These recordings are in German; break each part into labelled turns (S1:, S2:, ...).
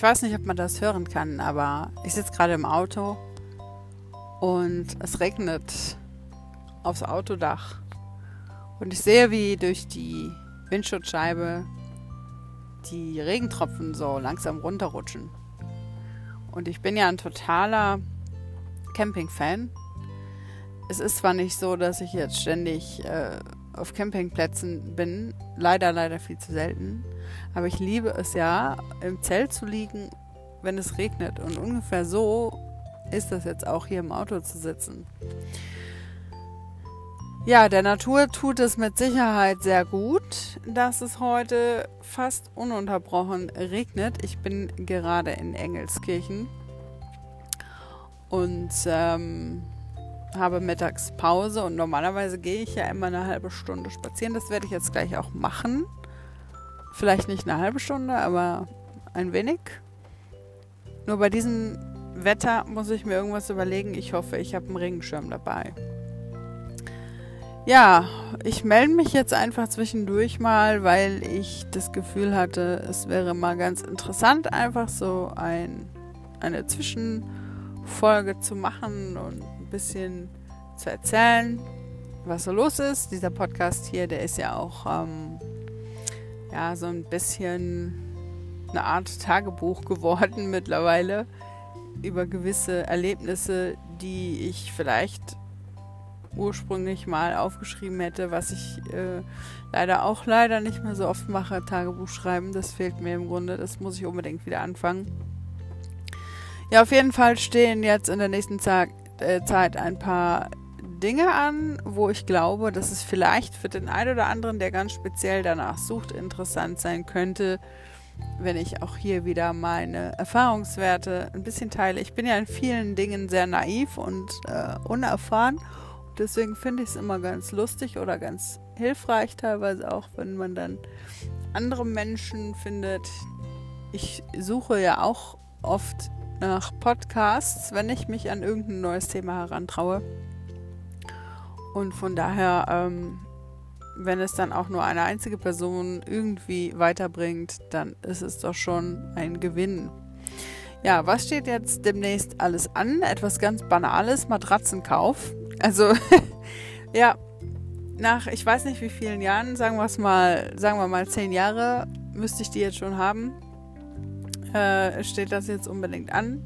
S1: ich weiß nicht, ob man das hören kann, aber ich sitze gerade im Auto und es regnet aufs Autodach. Und ich sehe, wie durch die Windschutzscheibe die Regentropfen so langsam runterrutschen. Und ich bin ja ein totaler Camping-Fan. Es ist zwar nicht so, dass ich jetzt ständig äh, auf Campingplätzen bin, leider, leider viel zu selten, aber ich liebe es ja, im Zelt zu liegen, wenn es regnet. Und ungefähr so ist das jetzt auch hier im Auto zu sitzen. Ja, der Natur tut es mit Sicherheit sehr gut, dass es heute fast ununterbrochen regnet. Ich bin gerade in Engelskirchen und ähm, habe Mittagspause und normalerweise gehe ich ja immer eine halbe Stunde spazieren. Das werde ich jetzt gleich auch machen. Vielleicht nicht eine halbe Stunde, aber ein wenig. Nur bei diesem Wetter muss ich mir irgendwas überlegen. Ich hoffe, ich habe einen Regenschirm dabei. Ja, ich melde mich jetzt einfach zwischendurch mal, weil ich das Gefühl hatte, es wäre mal ganz interessant, einfach so ein, eine Zwischenfolge zu machen und bisschen zu erzählen, was so los ist. Dieser Podcast hier, der ist ja auch ähm, ja so ein bisschen eine Art Tagebuch geworden mittlerweile über gewisse Erlebnisse, die ich vielleicht ursprünglich mal aufgeschrieben hätte, was ich äh, leider auch leider nicht mehr so oft mache, Tagebuch schreiben. Das fehlt mir im Grunde. Das muss ich unbedingt wieder anfangen. Ja, auf jeden Fall stehen jetzt in der nächsten Zeit, Zeit ein paar Dinge an, wo ich glaube, dass es vielleicht für den einen oder anderen, der ganz speziell danach sucht, interessant sein könnte, wenn ich auch hier wieder meine Erfahrungswerte ein bisschen teile. Ich bin ja in vielen Dingen sehr naiv und äh, unerfahren Deswegen finde ich es immer ganz lustig oder ganz hilfreich, teilweise auch, wenn man dann andere Menschen findet. Ich suche ja auch oft nach Podcasts, wenn ich mich an irgendein neues Thema herantraue. Und von daher, ähm, wenn es dann auch nur eine einzige Person irgendwie weiterbringt, dann ist es doch schon ein Gewinn. Ja, was steht jetzt demnächst alles an? Etwas ganz Banales, Matratzenkauf. Also, ja, nach ich weiß nicht wie vielen Jahren, sagen wir es mal, sagen wir mal zehn Jahre, müsste ich die jetzt schon haben. Äh, steht das jetzt unbedingt an.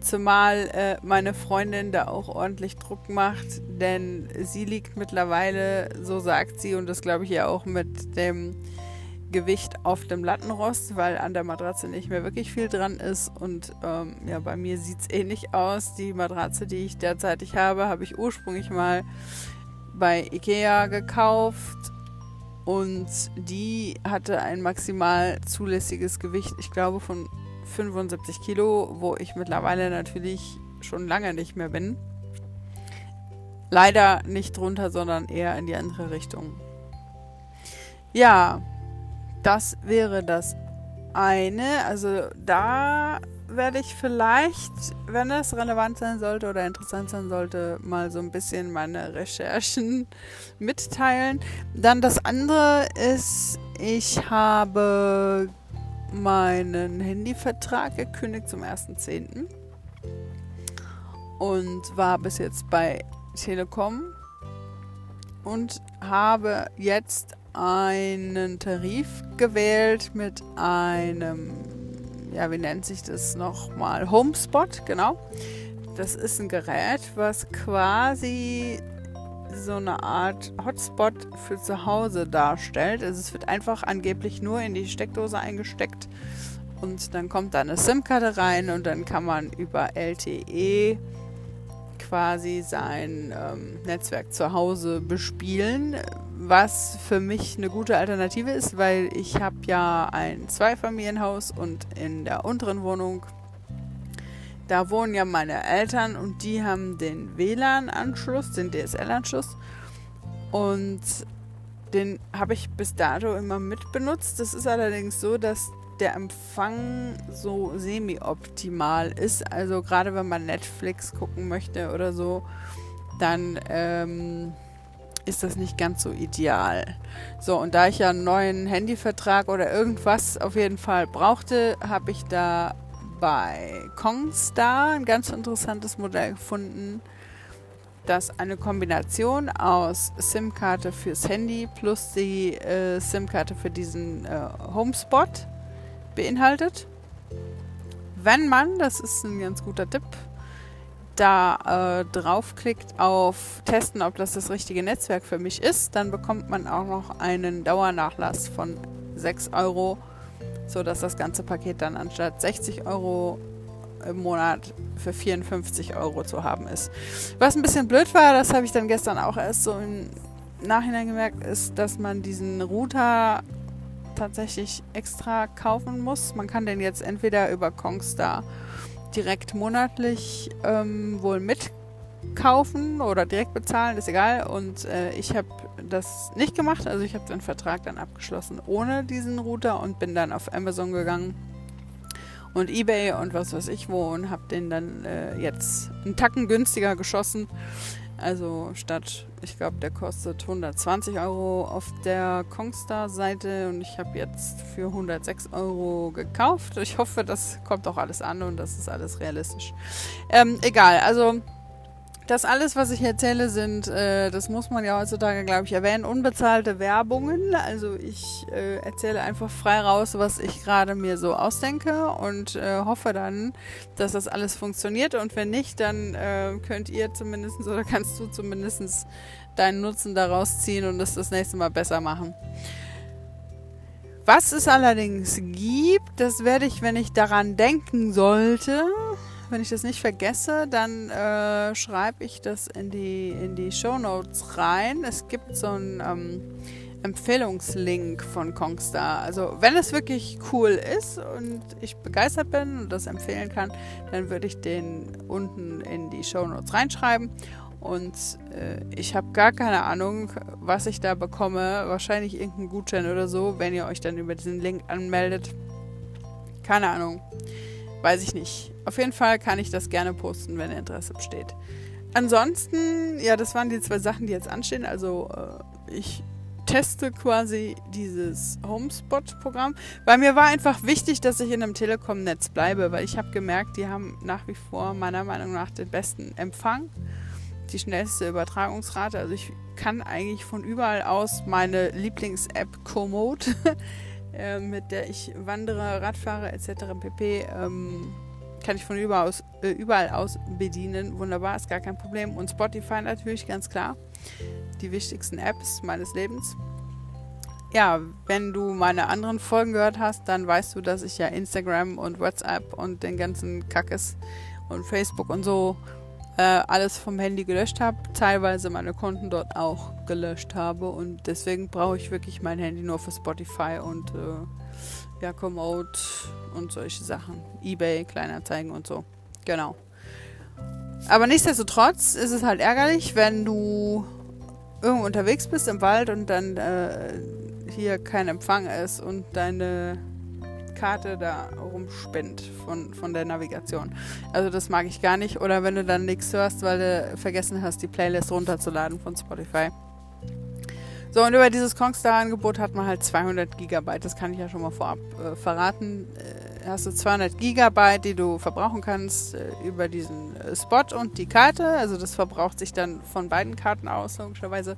S1: Zumal äh, meine Freundin da auch ordentlich Druck macht, denn sie liegt mittlerweile, so sagt sie, und das glaube ich ja auch mit dem Gewicht auf dem Lattenrost, weil an der Matratze nicht mehr wirklich viel dran ist. Und ähm, ja, bei mir sieht es ähnlich aus. Die Matratze, die ich derzeitig habe, habe ich ursprünglich mal bei Ikea gekauft. Und die hatte ein maximal zulässiges Gewicht, ich glaube, von 75 Kilo, wo ich mittlerweile natürlich schon lange nicht mehr bin. Leider nicht drunter, sondern eher in die andere Richtung. Ja, das wäre das eine. Also da werde ich vielleicht, wenn es relevant sein sollte oder interessant sein sollte, mal so ein bisschen meine Recherchen mitteilen. Dann das andere ist, ich habe meinen Handyvertrag gekündigt zum 1.10. und war bis jetzt bei Telekom und habe jetzt einen Tarif gewählt mit einem, ja, wie nennt sich das nochmal? Homespot, genau. Das ist ein Gerät, was quasi so eine Art Hotspot für zu Hause darstellt. Also es wird einfach angeblich nur in die Steckdose eingesteckt und dann kommt da eine SIM-Karte rein und dann kann man über LTE quasi sein ähm, Netzwerk zu Hause bespielen, was für mich eine gute Alternative ist, weil ich habe ja ein Zweifamilienhaus und in der unteren Wohnung, da wohnen ja meine Eltern und die haben den WLAN-Anschluss, den DSL-Anschluss und den habe ich bis dato immer mitbenutzt. Das ist allerdings so, dass der Empfang so semi-optimal ist. Also gerade wenn man Netflix gucken möchte oder so, dann ähm, ist das nicht ganz so ideal. So, und da ich ja einen neuen Handyvertrag oder irgendwas auf jeden Fall brauchte, habe ich da bei Kongstar ein ganz interessantes Modell gefunden, das eine Kombination aus SIM-Karte fürs Handy plus die äh, SIM-Karte für diesen äh, Homespot beinhaltet. Wenn man, das ist ein ganz guter Tipp, da äh, draufklickt auf Testen, ob das das richtige Netzwerk für mich ist, dann bekommt man auch noch einen Dauernachlass von 6 Euro, sodass das ganze Paket dann anstatt 60 Euro im Monat für 54 Euro zu haben ist. Was ein bisschen blöd war, das habe ich dann gestern auch erst so im Nachhinein gemerkt, ist, dass man diesen Router tatsächlich extra kaufen muss. Man kann den jetzt entweder über Kongstar direkt monatlich ähm, wohl mitkaufen oder direkt bezahlen, ist egal. Und äh, ich habe das nicht gemacht. Also ich habe den Vertrag dann abgeschlossen ohne diesen Router und bin dann auf Amazon gegangen und eBay und was weiß ich wo und habe den dann äh, jetzt einen Tacken günstiger geschossen. Also statt, ich glaube, der kostet 120 Euro auf der Kongstar-Seite und ich habe jetzt für 106 Euro gekauft. Ich hoffe, das kommt auch alles an und das ist alles realistisch. Ähm, egal, also das alles, was ich erzähle, sind, äh, das muss man ja heutzutage, glaube ich, erwähnen, unbezahlte Werbungen. Also ich äh, erzähle einfach frei raus, was ich gerade mir so ausdenke und äh, hoffe dann, dass das alles funktioniert. Und wenn nicht, dann äh, könnt ihr zumindest oder kannst du zumindest deinen Nutzen daraus ziehen und es das nächste Mal besser machen. Was es allerdings gibt, das werde ich, wenn ich daran denken sollte, wenn ich das nicht vergesse, dann äh, schreibe ich das in die, in die Show Notes rein. Es gibt so einen ähm, Empfehlungslink von Kongstar. Also wenn es wirklich cool ist und ich begeistert bin und das empfehlen kann, dann würde ich den unten in die Show Notes reinschreiben. Und äh, ich habe gar keine Ahnung, was ich da bekomme. Wahrscheinlich irgendeinen Gutschein oder so, wenn ihr euch dann über diesen Link anmeldet. Keine Ahnung. Weiß ich nicht. Auf jeden Fall kann ich das gerne posten, wenn Interesse besteht. Ansonsten, ja, das waren die zwei Sachen, die jetzt anstehen. Also äh, ich teste quasi dieses Homespot-Programm, weil mir war einfach wichtig, dass ich in einem Telekom-Netz bleibe, weil ich habe gemerkt, die haben nach wie vor meiner Meinung nach den besten Empfang, die schnellste Übertragungsrate. Also ich kann eigentlich von überall aus meine Lieblings-App Komoot äh, mit der ich wandere, Radfahre etc. pp. Ähm, kann ich von überall äh, überall aus bedienen. Wunderbar, ist gar kein Problem. Und Spotify natürlich, ganz klar. Die wichtigsten Apps meines Lebens. Ja, wenn du meine anderen Folgen gehört hast, dann weißt du, dass ich ja Instagram und WhatsApp und den ganzen Kackes und Facebook und so äh, alles vom Handy gelöscht habe, teilweise meine Konten dort auch gelöscht habe und deswegen brauche ich wirklich mein Handy nur für Spotify und äh, ja, Komoot und solche Sachen. Ebay, Kleinanzeigen und so. Genau. Aber nichtsdestotrotz ist es halt ärgerlich, wenn du irgendwo unterwegs bist im Wald und dann äh, hier kein Empfang ist und deine Karte da rumspinnt von, von der Navigation. Also das mag ich gar nicht. Oder wenn du dann nichts hörst, weil du vergessen hast, die Playlist runterzuladen von Spotify. So, und über dieses Kongstar-Angebot hat man halt 200 Gigabyte. Das kann ich ja schon mal vorab äh, verraten. Hast du 200 Gigabyte, die du verbrauchen kannst äh, über diesen äh, Spot und die Karte. Also das verbraucht sich dann von beiden Karten aus, logischerweise.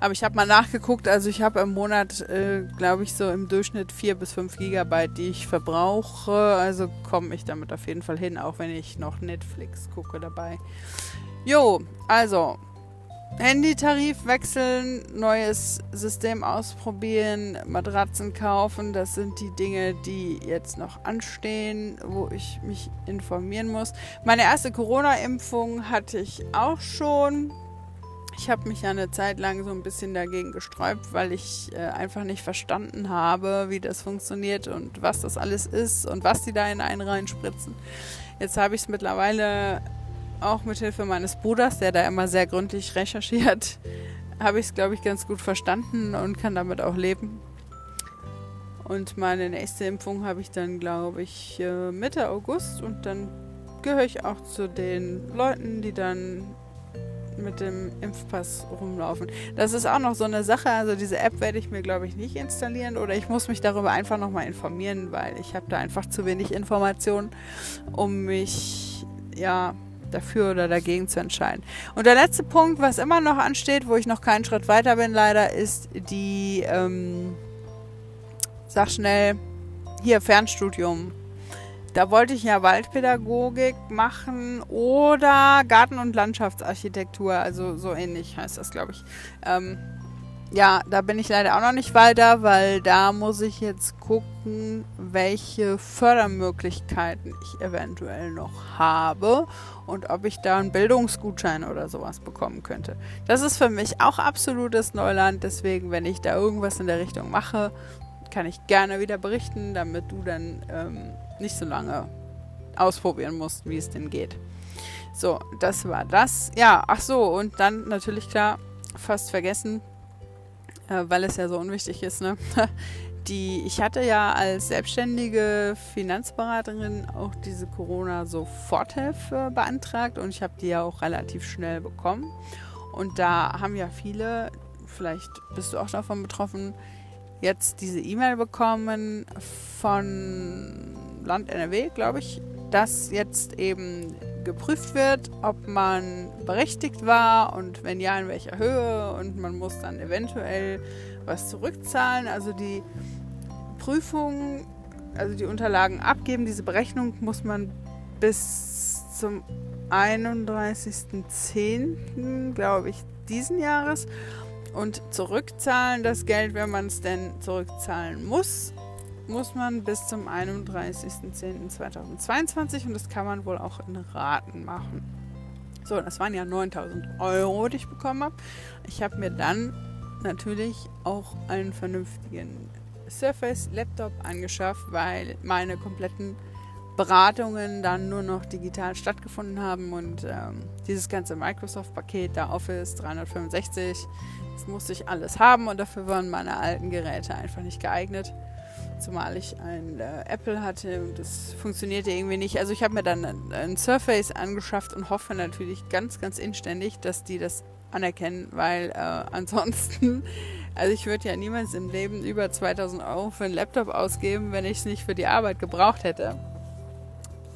S1: Aber ich habe mal nachgeguckt. Also ich habe im Monat, äh, glaube ich, so im Durchschnitt 4 bis 5 Gigabyte, die ich verbrauche. Also komme ich damit auf jeden Fall hin, auch wenn ich noch Netflix gucke dabei. Jo, also Handytarif wechseln, neues System ausprobieren, Matratzen kaufen, das sind die Dinge, die jetzt noch anstehen, wo ich mich informieren muss. Meine erste Corona-Impfung hatte ich auch schon. Ich habe mich ja eine Zeit lang so ein bisschen dagegen gesträubt, weil ich äh, einfach nicht verstanden habe, wie das funktioniert und was das alles ist und was die da in einen reinspritzen. Jetzt habe ich es mittlerweile auch mit Hilfe meines Bruders, der da immer sehr gründlich recherchiert, habe ich es, glaube ich, ganz gut verstanden und kann damit auch leben. Und meine nächste Impfung habe ich dann, glaube ich, äh, Mitte August und dann gehöre ich auch zu den Leuten, die dann mit dem Impfpass rumlaufen. Das ist auch noch so eine Sache. Also diese App werde ich mir, glaube ich, nicht installieren oder ich muss mich darüber einfach nochmal informieren, weil ich habe da einfach zu wenig Informationen, um mich ja dafür oder dagegen zu entscheiden. Und der letzte Punkt, was immer noch ansteht, wo ich noch keinen Schritt weiter bin, leider, ist die, ähm, sag schnell, hier Fernstudium da wollte ich ja Waldpädagogik machen oder Garten- und Landschaftsarchitektur, also so ähnlich heißt das, glaube ich. Ähm, ja, da bin ich leider auch noch nicht weiter, weil da muss ich jetzt gucken, welche Fördermöglichkeiten ich eventuell noch habe und ob ich da einen Bildungsgutschein oder sowas bekommen könnte. Das ist für mich auch absolutes Neuland, deswegen, wenn ich da irgendwas in der Richtung mache, kann ich gerne wieder berichten, damit du dann ähm, nicht so lange ausprobieren musst, wie es denn geht. So, das war das. Ja, ach so, und dann natürlich klar, fast vergessen, äh, weil es ja so unwichtig ist, ne? Die, ich hatte ja als selbstständige Finanzberaterin auch diese Corona-Soforthilfe beantragt und ich habe die ja auch relativ schnell bekommen. Und da haben ja viele, vielleicht bist du auch davon betroffen, jetzt diese E-Mail bekommen von Land NRW, glaube ich, dass jetzt eben geprüft wird, ob man berechtigt war und wenn ja, in welcher Höhe und man muss dann eventuell was zurückzahlen. Also die Prüfung, also die Unterlagen abgeben, diese Berechnung muss man bis zum 31.10., glaube ich, diesen Jahres und zurückzahlen das Geld, wenn man es denn zurückzahlen muss, muss man bis zum 31.10.2022 und das kann man wohl auch in Raten machen. So, das waren ja 9000 Euro, die ich bekommen habe. Ich habe mir dann natürlich auch einen vernünftigen Surface Laptop angeschafft, weil meine kompletten Beratungen dann nur noch digital stattgefunden haben und ähm, dieses ganze Microsoft-Paket, da Office 365, das musste ich alles haben und dafür waren meine alten Geräte einfach nicht geeignet. Zumal ich ein äh, Apple hatte und das funktionierte irgendwie nicht. Also ich habe mir dann ein, ein, Surface angeschafft und hoffe natürlich ganz, ganz inständig, dass die das anerkennen, weil äh, ansonsten, also ich würde ja niemals im Leben über 2000 Euro für einen Laptop ausgeben, wenn ich es nicht für die Arbeit gebraucht hätte.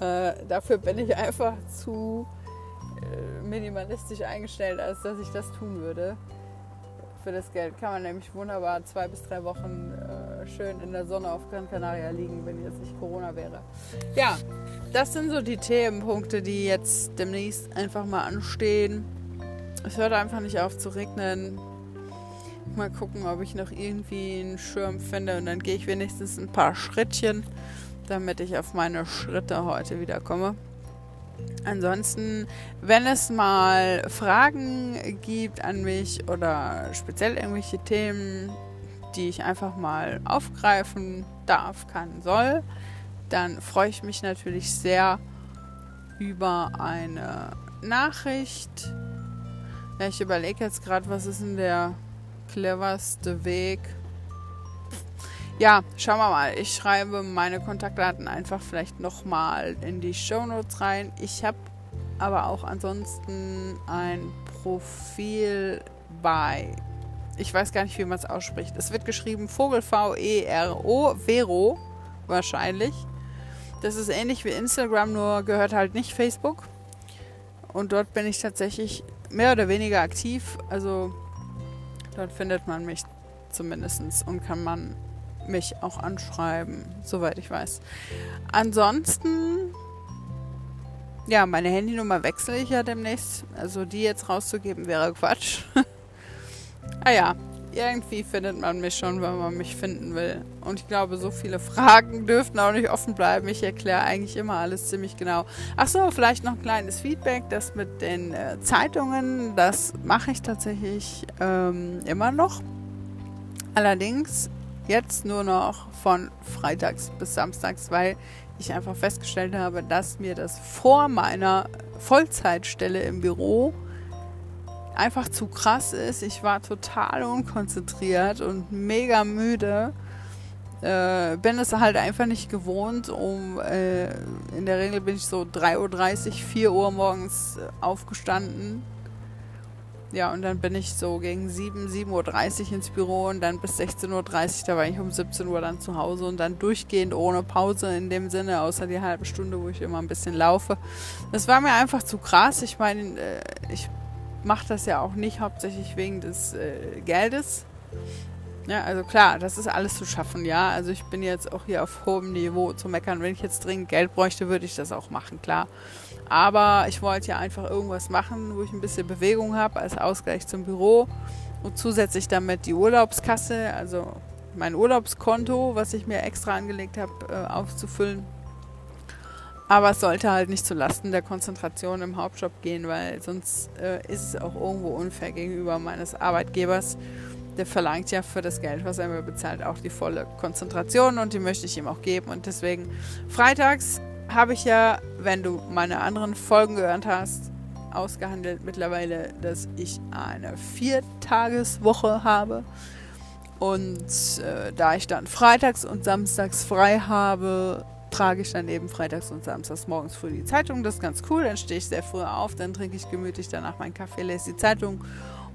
S1: Äh, dafür bin ich einfach zu äh, minimalistisch eingestellt, als dass ich das tun würde für das Geld kann man nämlich wunderbar zwei bis drei Wochen schön in der Sonne auf Gran Canaria liegen, wenn jetzt nicht Corona wäre. Ja, das sind so die Themenpunkte, die jetzt demnächst einfach mal anstehen. Es hört einfach nicht auf zu regnen. Mal gucken, ob ich noch irgendwie einen Schirm finde und dann gehe ich wenigstens ein paar Schrittchen, damit ich auf meine Schritte heute wiederkomme. Ansonsten, wenn es mal Fragen gibt an mich oder speziell irgendwelche Themen, die ich einfach mal aufgreifen darf, kann, soll, dann freue ich mich natürlich sehr über eine Nachricht. Ja, ich überlege jetzt gerade, was ist denn der cleverste Weg, ja, schauen wir mal. Ich schreibe meine Kontaktdaten einfach vielleicht nochmal in die Show Notes rein. Ich habe aber auch ansonsten ein Profil bei. Ich weiß gar nicht, wie man es ausspricht. Es wird geschrieben Vogel V-E-R-O, Vero wahrscheinlich. Das ist ähnlich wie Instagram, nur gehört halt nicht Facebook. Und dort bin ich tatsächlich mehr oder weniger aktiv. Also dort findet man mich zumindest und kann man mich auch anschreiben, soweit ich weiß. Ansonsten, ja, meine Handynummer wechsle ich ja demnächst. Also die jetzt rauszugeben wäre Quatsch. ah ja, irgendwie findet man mich schon, wenn man mich finden will. Und ich glaube, so viele Fragen dürften auch nicht offen bleiben. Ich erkläre eigentlich immer alles ziemlich genau. Ach so, vielleicht noch ein kleines Feedback. Das mit den äh, Zeitungen, das mache ich tatsächlich ähm, immer noch. Allerdings jetzt nur noch von freitags bis samstags, weil ich einfach festgestellt habe, dass mir das vor meiner Vollzeitstelle im Büro einfach zu krass ist. Ich war total unkonzentriert und mega müde. Äh, bin es halt einfach nicht gewohnt. Um, äh, in der Regel bin ich so 3.30 Uhr, 4 Uhr morgens aufgestanden ja, und dann bin ich so gegen 7, 7.30 Uhr ins Büro und dann bis 16.30 Uhr, da war ich um 17 Uhr dann zu Hause und dann durchgehend ohne Pause in dem Sinne, außer die halbe Stunde, wo ich immer ein bisschen laufe. Das war mir einfach zu krass. Ich meine, äh, ich mache das ja auch nicht hauptsächlich wegen des äh, Geldes. Ja, also klar, das ist alles zu schaffen, ja. Also ich bin jetzt auch hier auf hohem Niveau zu meckern. Wenn ich jetzt dringend Geld bräuchte, würde ich das auch machen, klar. Aber ich wollte ja einfach irgendwas machen, wo ich ein bisschen Bewegung habe als Ausgleich zum Büro und zusätzlich damit die Urlaubskasse, also mein Urlaubskonto, was ich mir extra angelegt habe, äh, aufzufüllen. Aber es sollte halt nicht zulasten der Konzentration im Hauptjob gehen, weil sonst äh, ist es auch irgendwo unfair gegenüber meines Arbeitgebers der verlangt ja für das Geld, was er mir bezahlt, auch die volle Konzentration und die möchte ich ihm auch geben. Und deswegen, freitags habe ich ja, wenn du meine anderen Folgen gehört hast, ausgehandelt mittlerweile, dass ich eine Viertageswoche habe. Und äh, da ich dann freitags und samstags frei habe, trage ich dann eben freitags und samstags morgens früh die Zeitung. Das ist ganz cool. Dann stehe ich sehr früh auf, dann trinke ich gemütlich danach meinen Kaffee, lese die Zeitung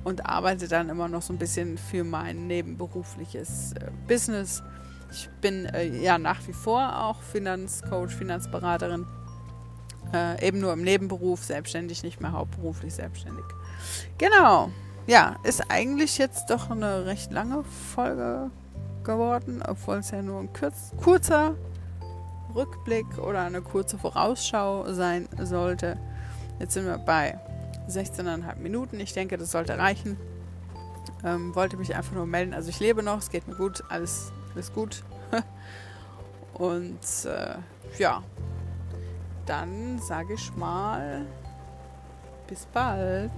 S1: und arbeite dann immer noch so ein bisschen für mein nebenberufliches äh, Business. Ich bin äh, ja nach wie vor auch Finanzcoach, Finanzberaterin. Äh, eben nur im Nebenberuf, selbstständig, nicht mehr hauptberuflich selbstständig. Genau. Ja, ist eigentlich jetzt doch eine recht lange Folge geworden, obwohl es ja nur ein kurz, kurzer Rückblick oder eine kurze Vorausschau sein sollte. Jetzt sind wir bei 16,5 Minuten. Ich denke, das sollte reichen. Ähm, wollte mich einfach nur melden. Also ich lebe noch, es geht mir gut, alles, alles gut. Und äh, ja, dann sage ich mal, bis bald.